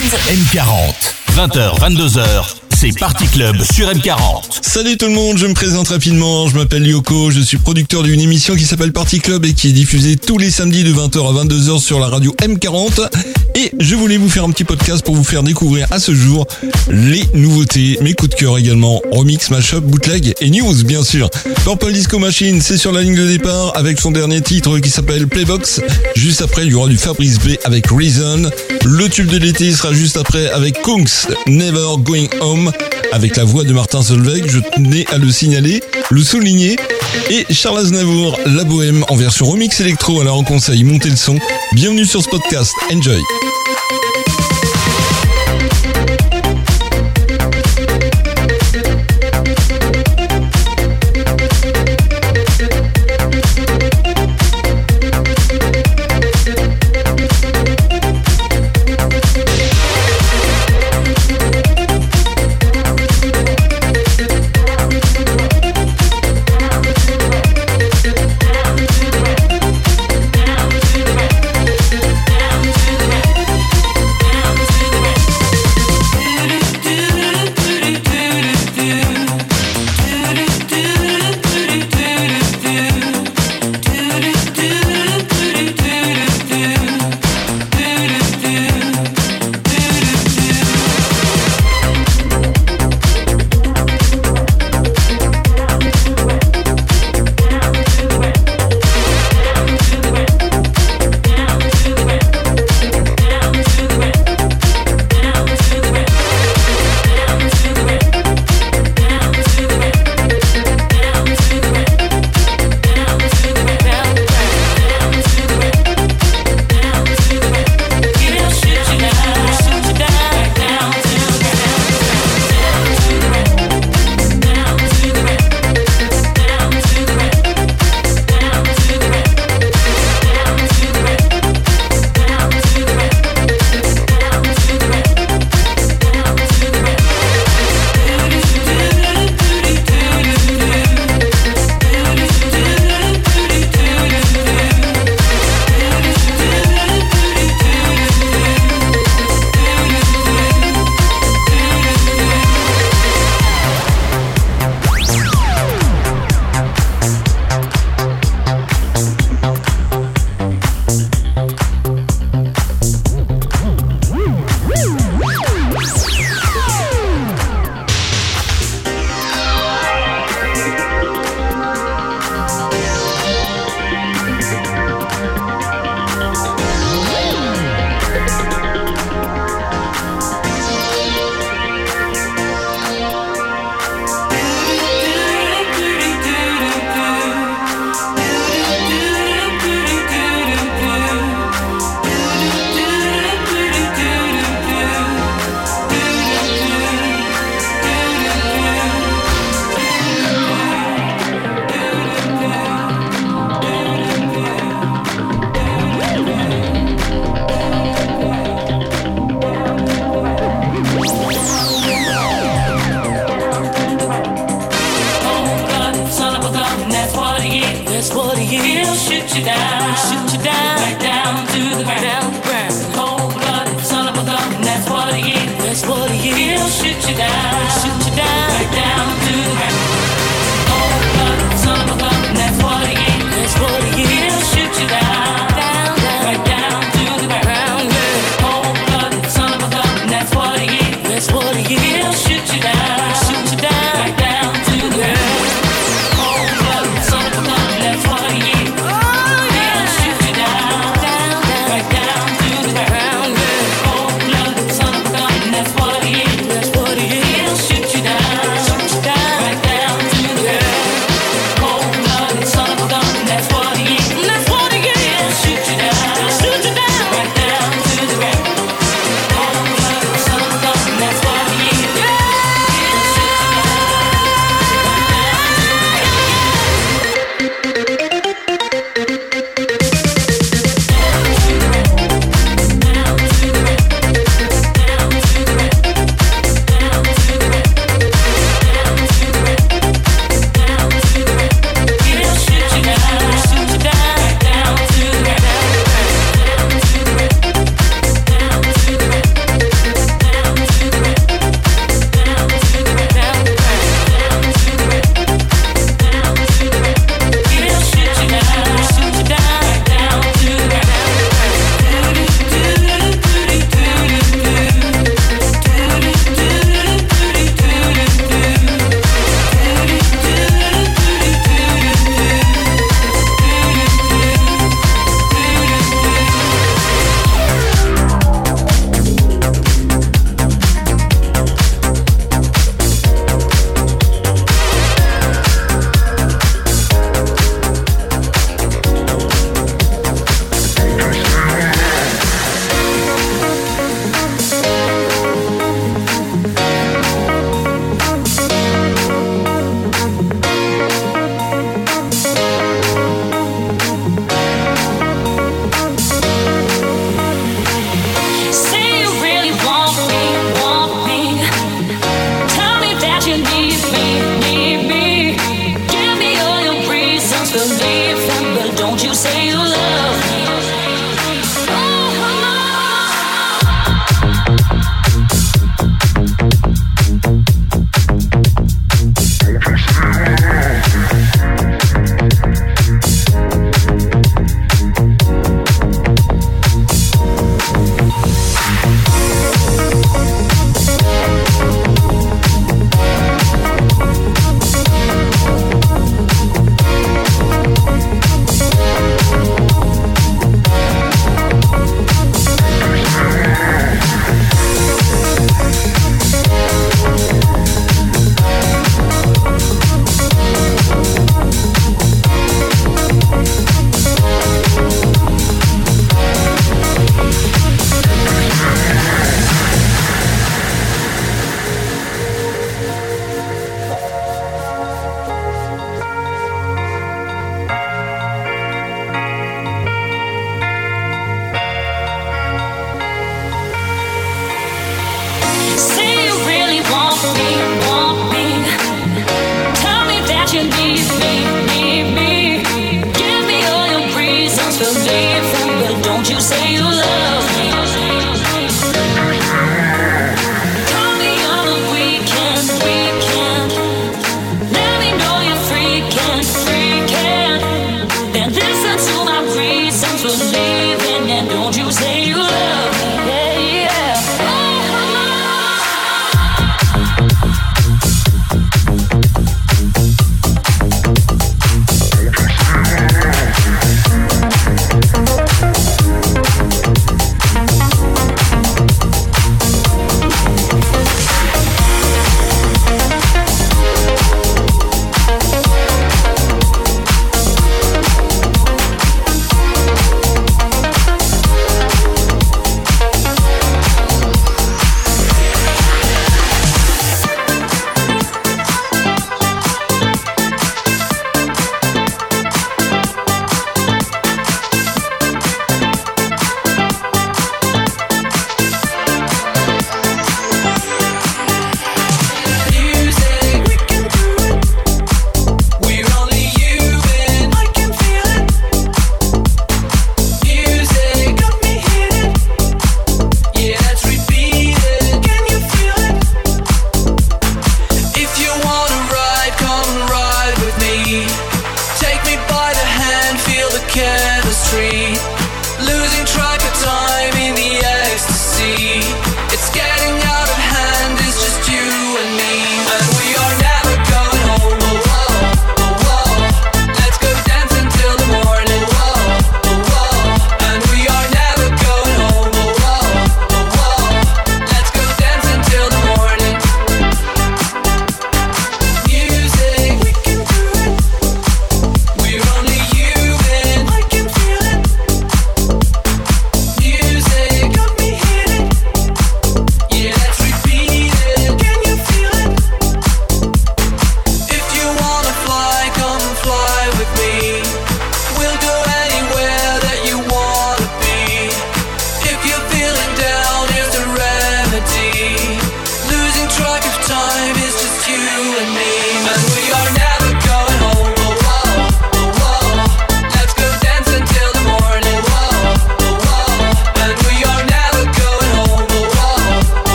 M40. 20h, 22h, c'est Party Club sur M40. Salut tout le monde, je me présente rapidement, je m'appelle Yoko, je suis producteur d'une émission qui s'appelle Party Club et qui est diffusée tous les samedis de 20h à 22h sur la radio M40. Et je voulais vous faire un petit podcast pour vous faire découvrir à ce jour les nouveautés, mes coups de cœur également, remix, mashup, bootleg et news bien sûr. Purple Disco Machine, c'est sur la ligne de départ avec son dernier titre qui s'appelle Playbox. Juste après, il y aura du Fabrice B avec Reason. Le tube de l'été sera juste après avec Kunks, Never Going Home avec la voix de Martin Solveig, je tenais à le signaler, le souligner. Et Charles Aznavour, La Bohème en version remix électro, alors on conseille, montez le son. Bienvenue sur ce podcast, enjoy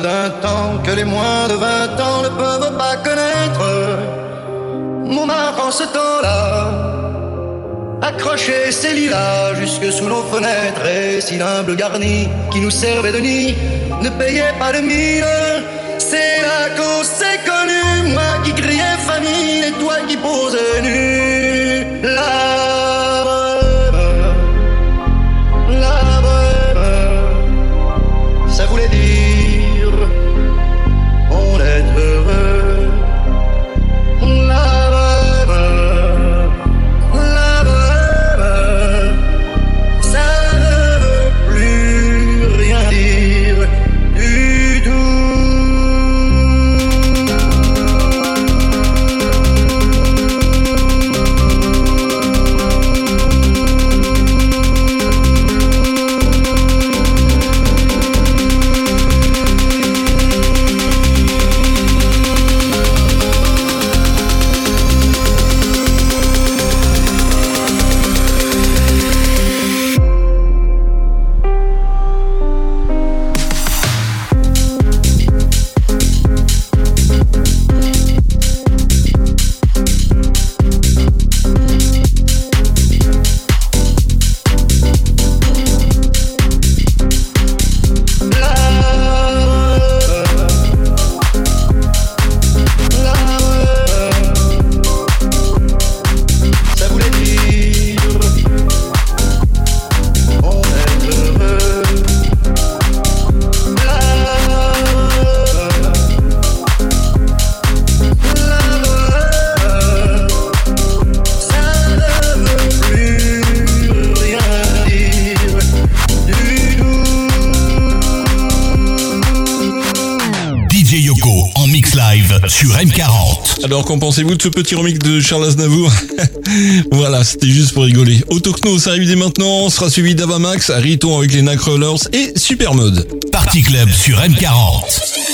d'un temps que les moins de 20 ans ne peuvent pas connaître. Mon en ce temps-là, accrochait ses lilas jusque sous nos fenêtres et si l'humble garni qui nous servait de nid ne payait pas de mille. c'est là qu'on s'est connu, moi qui criais famille et toi qui posais nu. Qu'en pensez-vous de ce petit remix de Charles Aznavour Voilà, c'était juste pour rigoler. Autochno, ça arrive dès maintenant, sera suivi d'Avamax, Riton avec les Nightcrawlers et Supermode. Party Club sur M40.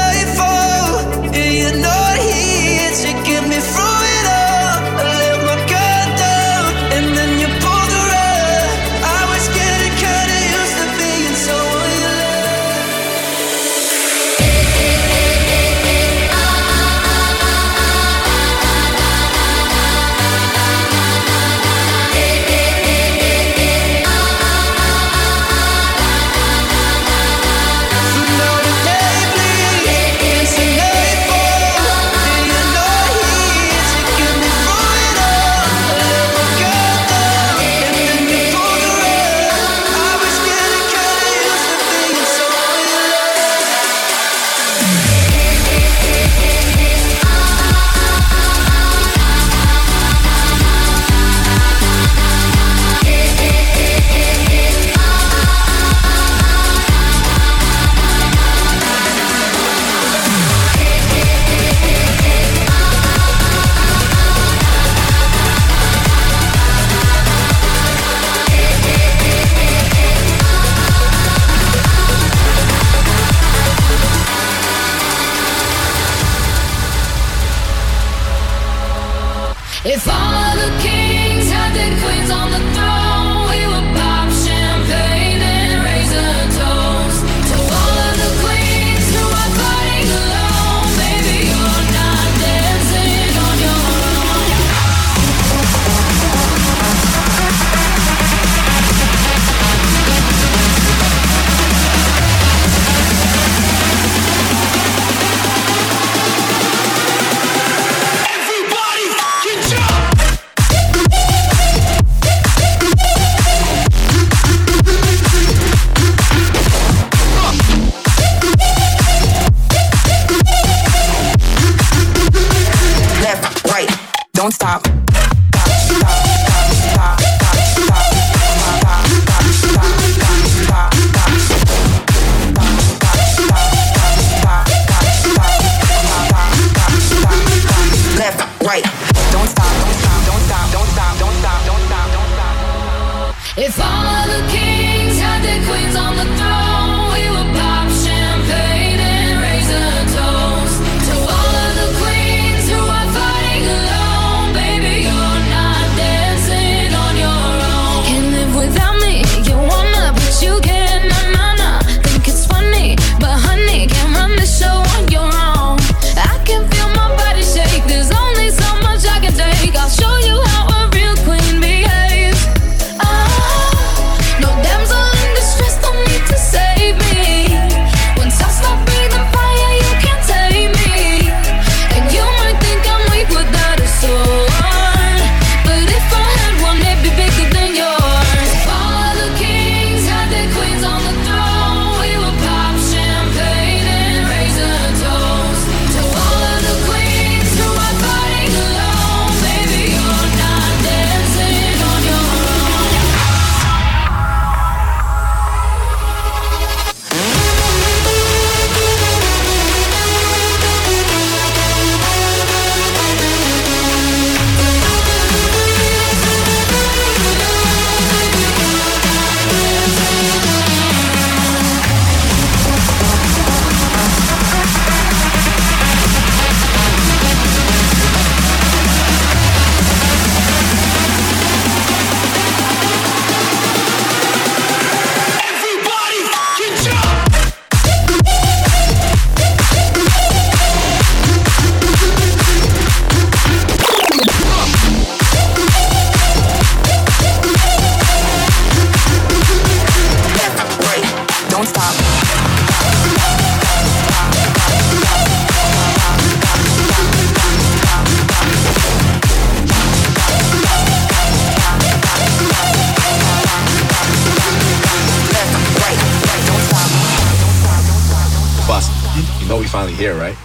know we finally here, right?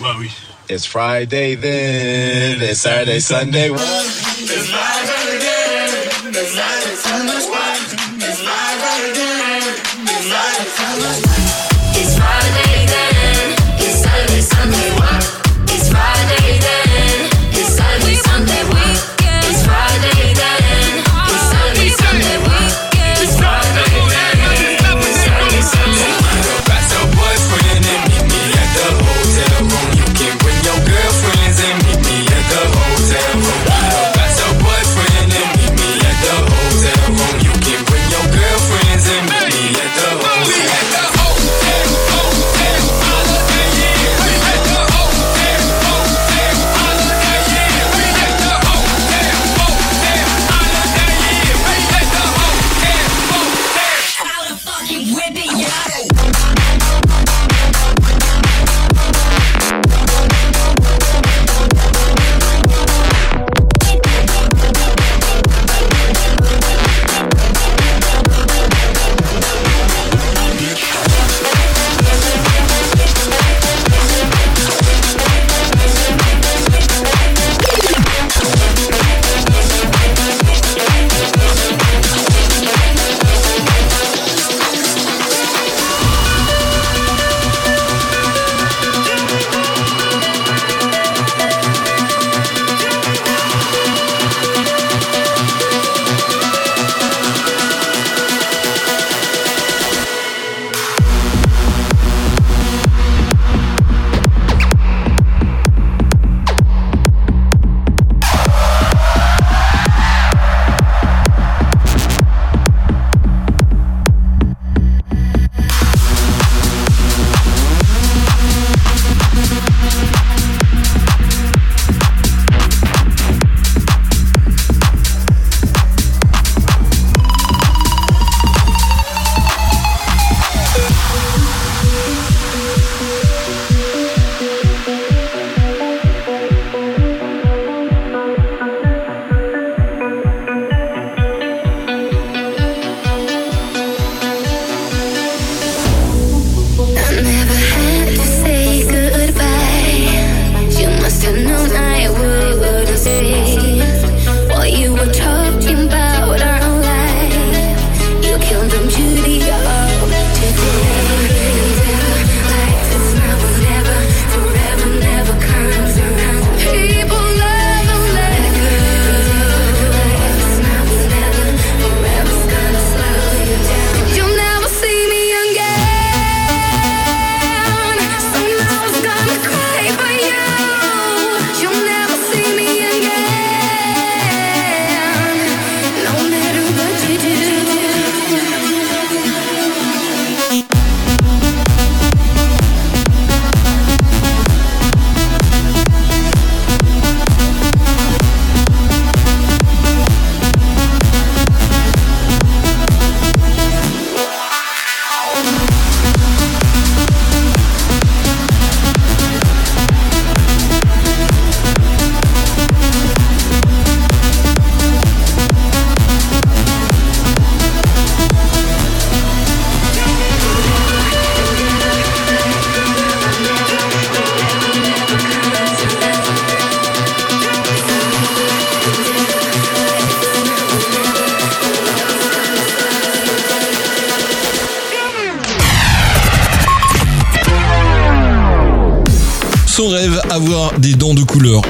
Well, we. It's Friday then. It's Saturday, Sunday. It's live again. It's live.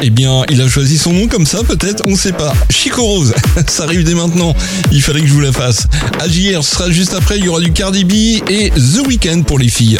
Eh bien, il a choisi son nom comme ça, peut-être, on sait pas. Chico Rose, ça arrive dès maintenant. Il fallait que je vous la fasse. AJR sera juste après, il y aura du Cardi B et The Weeknd pour les filles.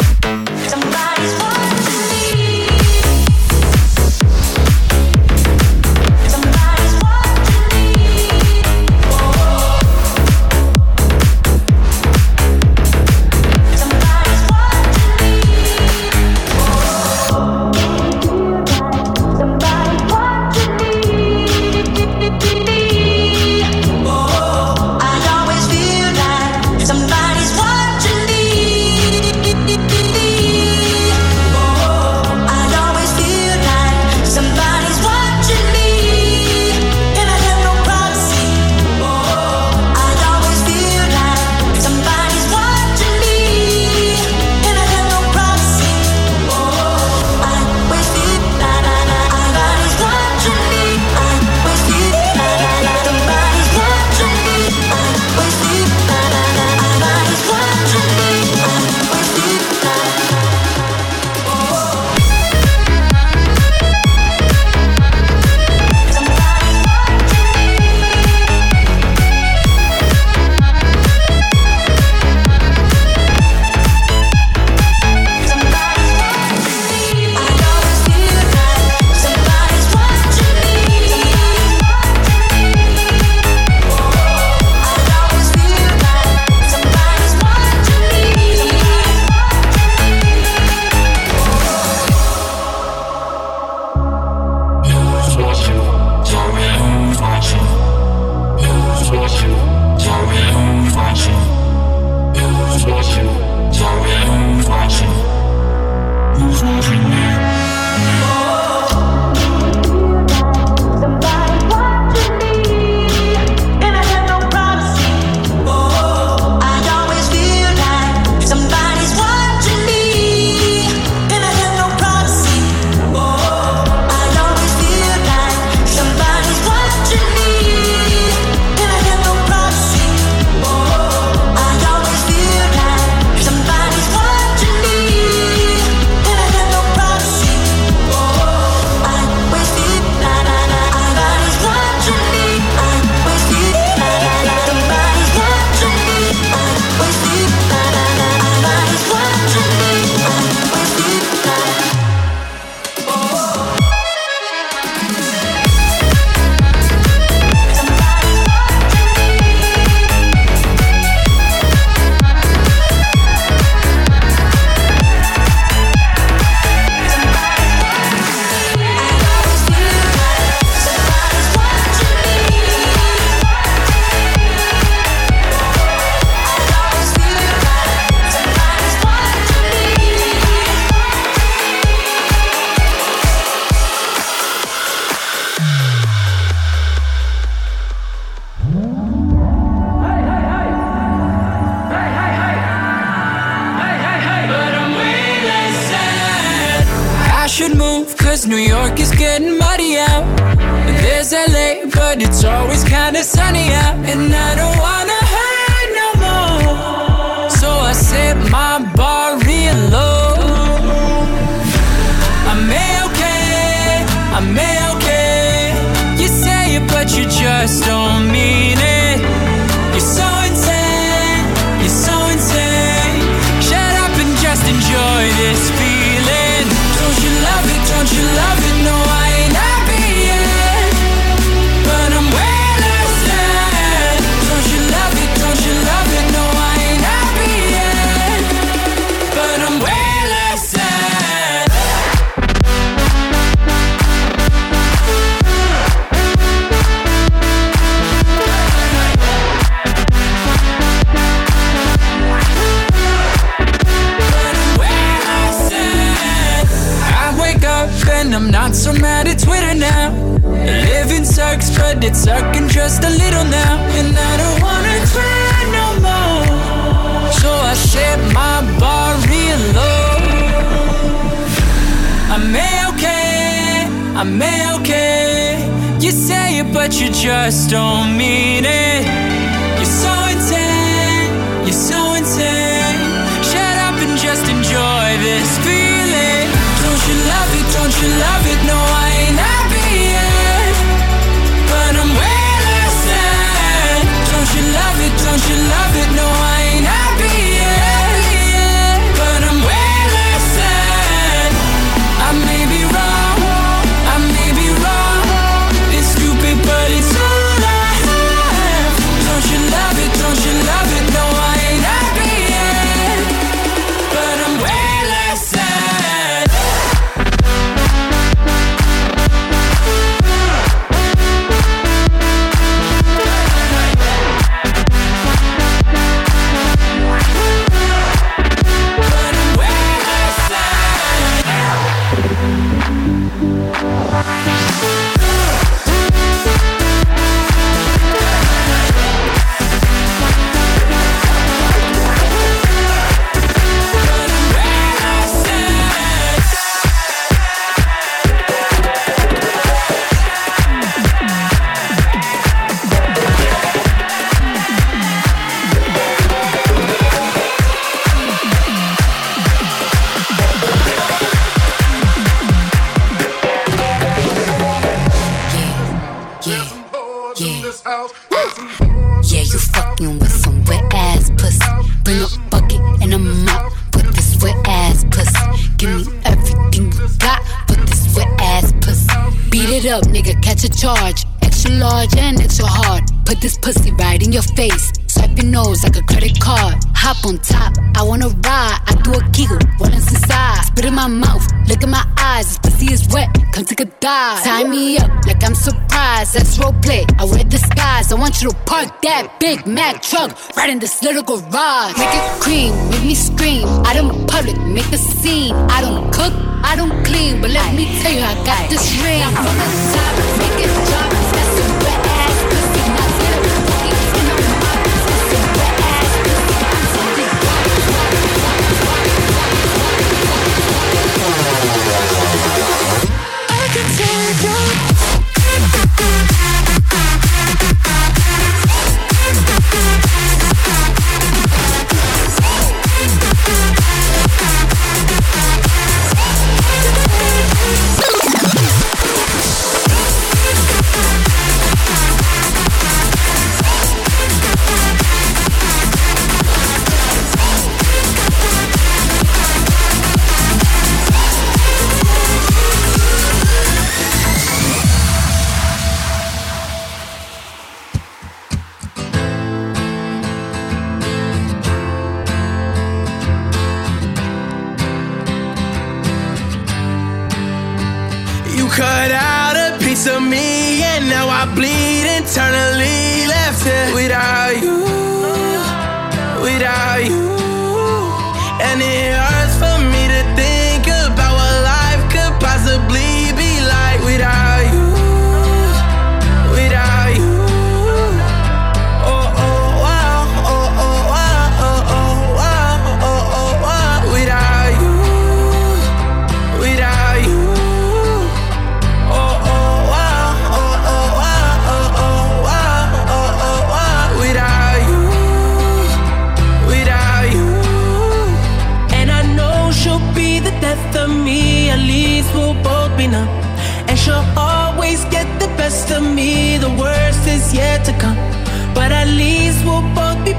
surprise, that's role play. I wear disguise. I want you to park that Big Mac truck right in this little garage. Make it cream, make me scream. I don't public, make a scene. I don't cook, I don't clean, but let me tell you, I got this ring. I'm from the top, make it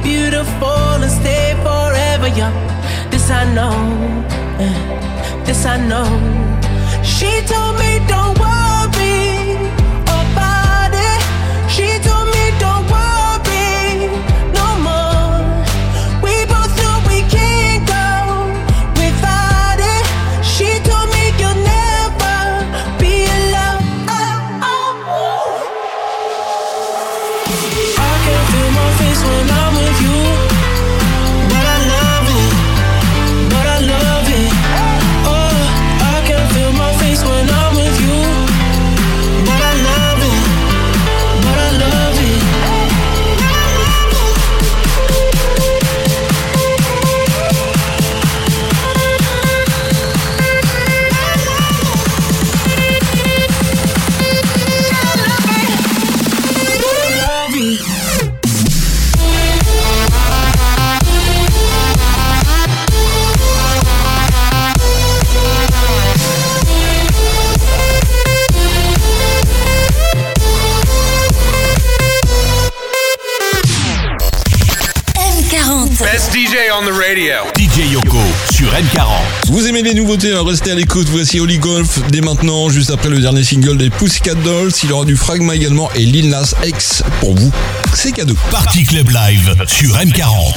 beautiful and stay forever young. This I know, eh, this I know. She told me, don't worry. Red 40. Vous aimez les nouveautés, hein, restez à l'écoute. Voici Holy Golf dès maintenant, juste après le dernier single des Pussycat Dolls. Il y aura du Fragma également et Lil Nas X pour vous. C'est cadeau. Party Club Live sur M40.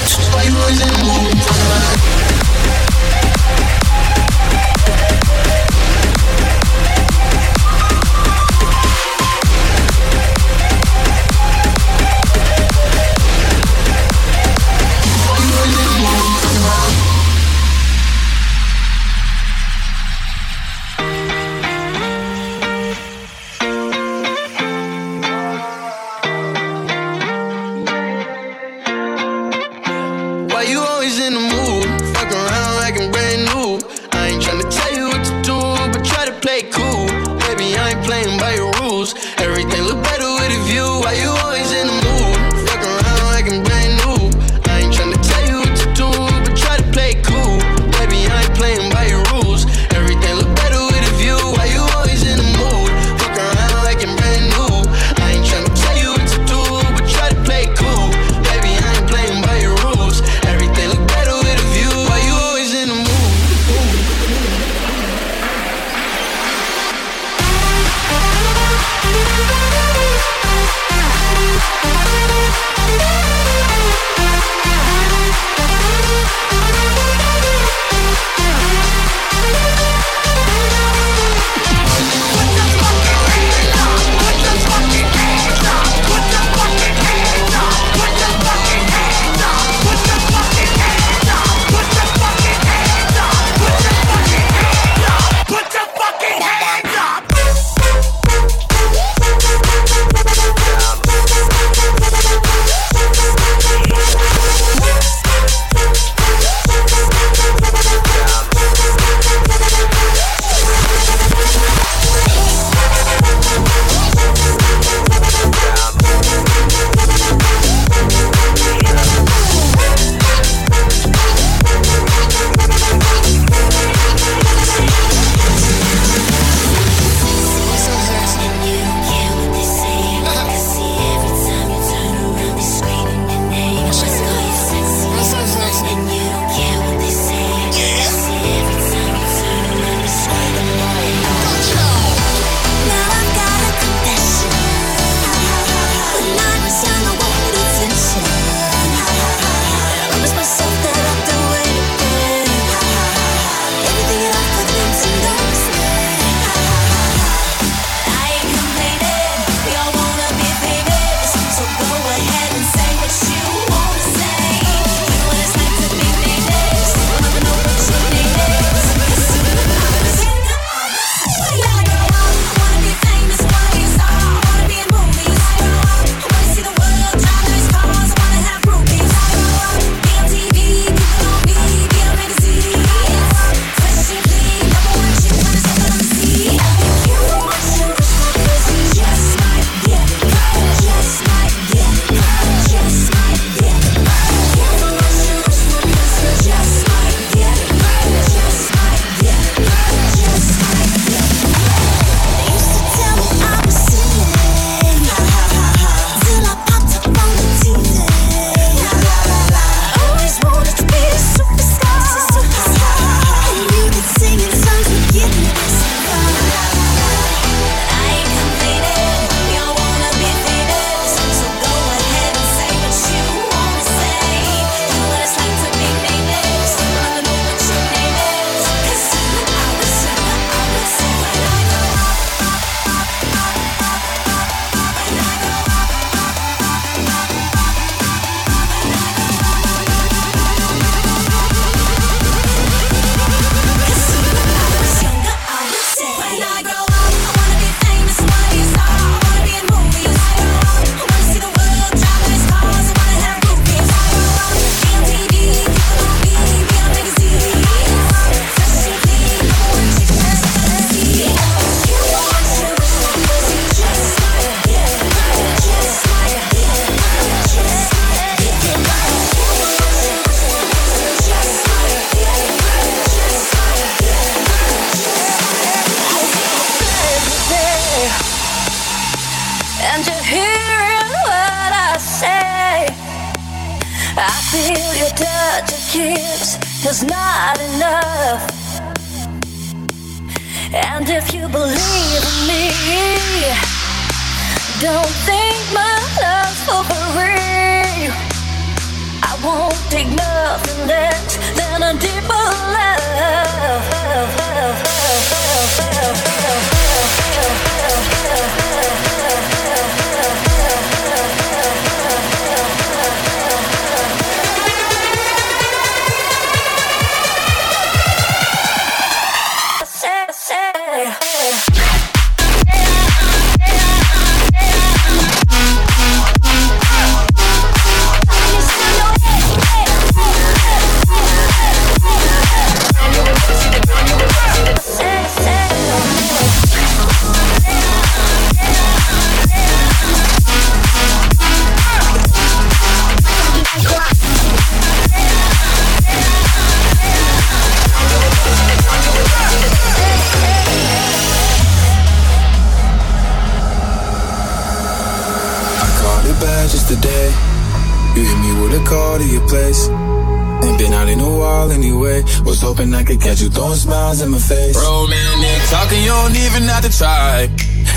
Could catch you throwing smiles in my face. Romantic talking, you don't even have to try.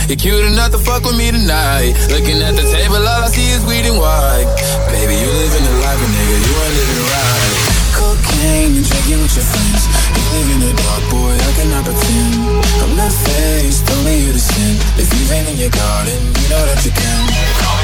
You're cute enough to fuck with me tonight. Looking at the table, all I see is weed and wine. Baby, you living the life, but nigga, you ain't living right. Cocaine and drinking with your friends. You live in the dark, boy, I cannot pretend. I'm not faced, only you to sin. If you've in your garden, you know that you can. Drop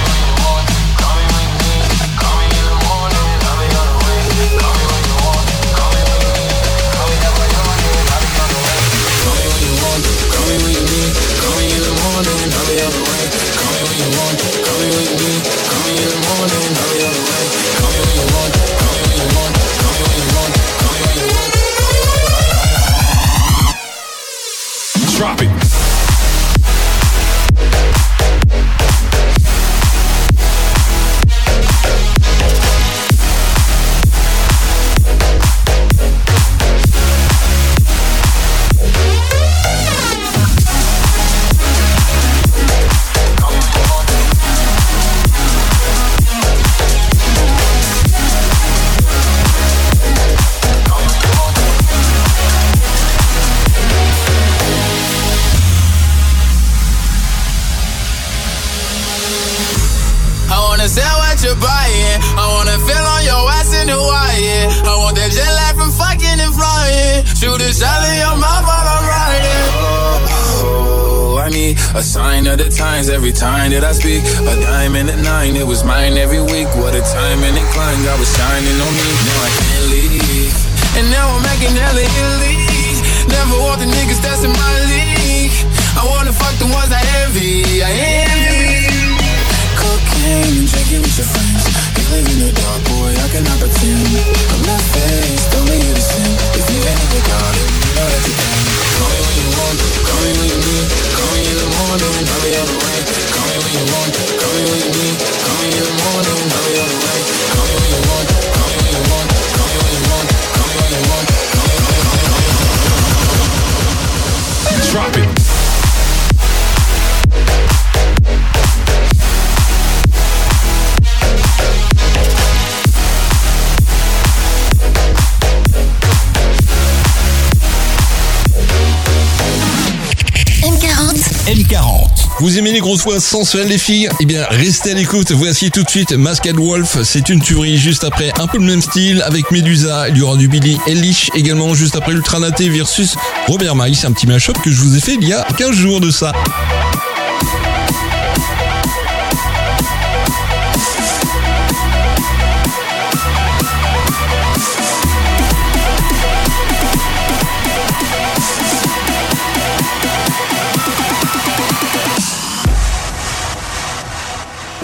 Voix sensuelles les filles. Eh bien restez à l'écoute, voici tout de suite Masked Wolf, c'est une tuerie juste après un peu le même style avec Medusa, il y aura du Billy Eilish également juste après Ultranaté versus Robert Miles, un petit mashup que je vous ai fait il y a 15 jours de ça.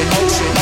ocean, ocean.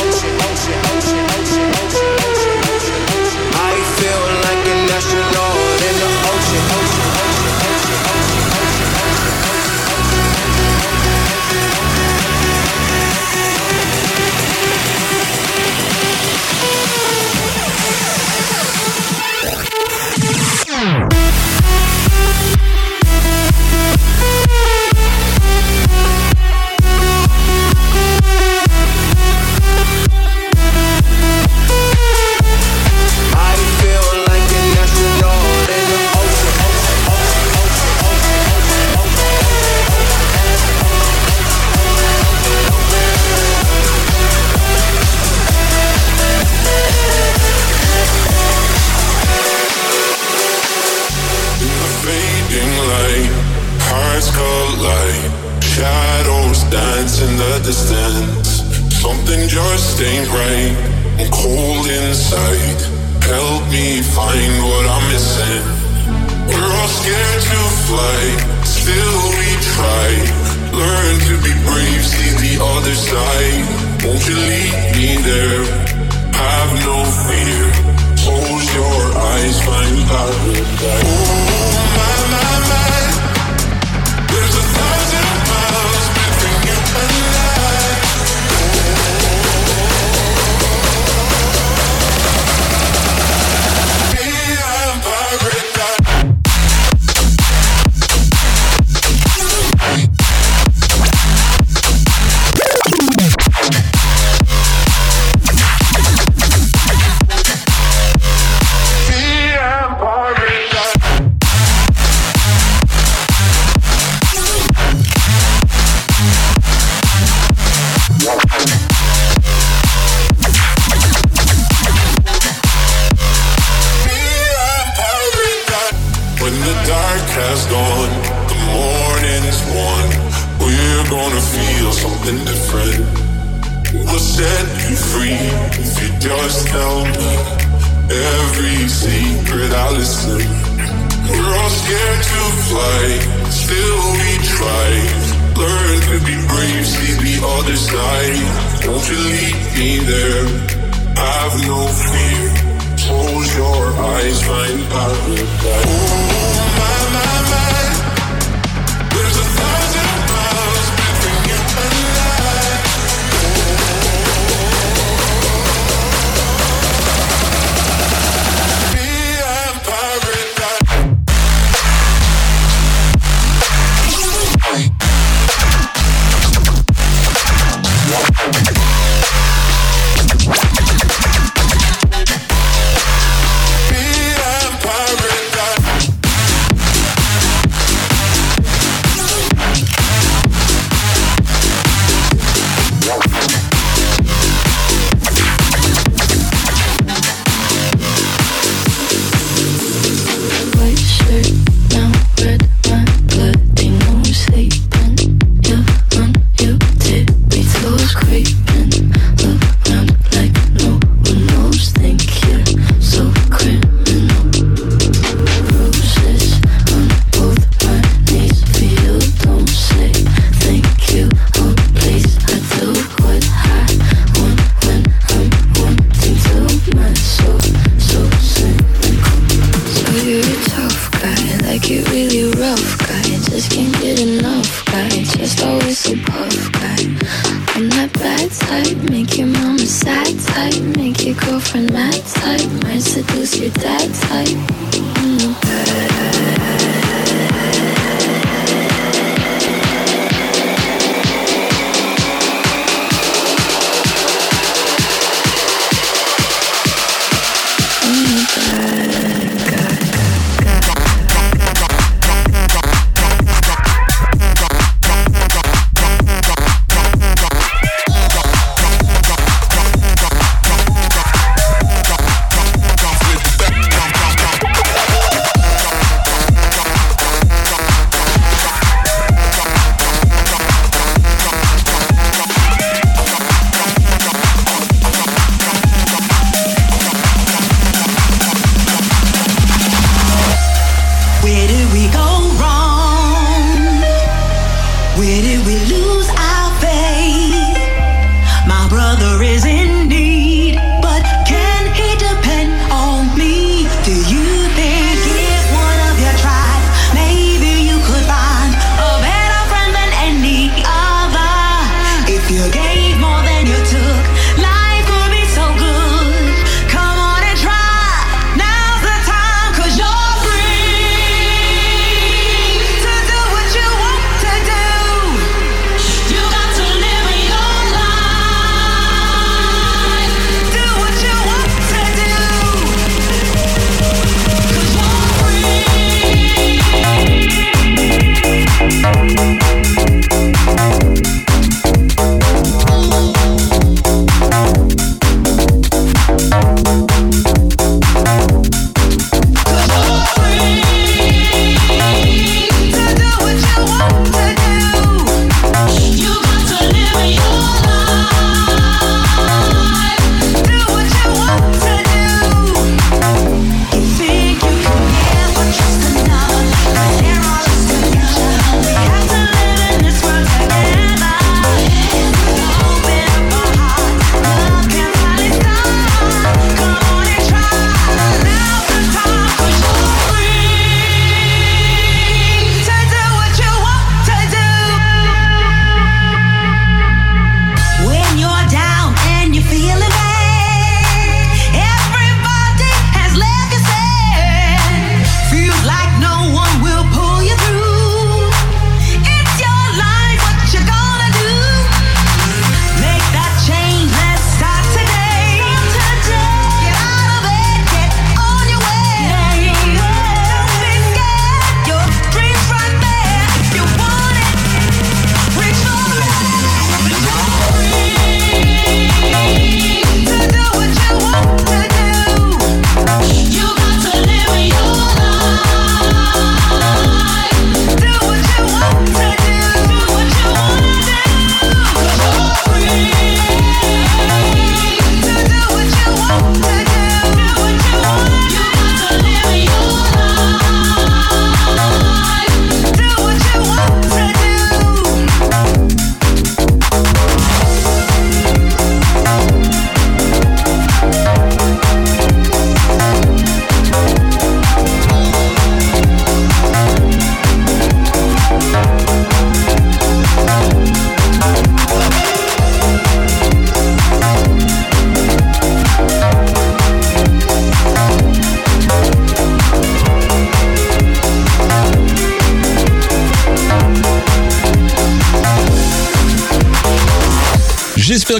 Where did we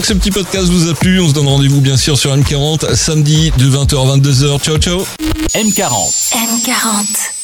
ce petit podcast vous a plu. On se donne rendez-vous bien sûr sur M40 samedi de 20h à 22h. Ciao ciao. M40. M40.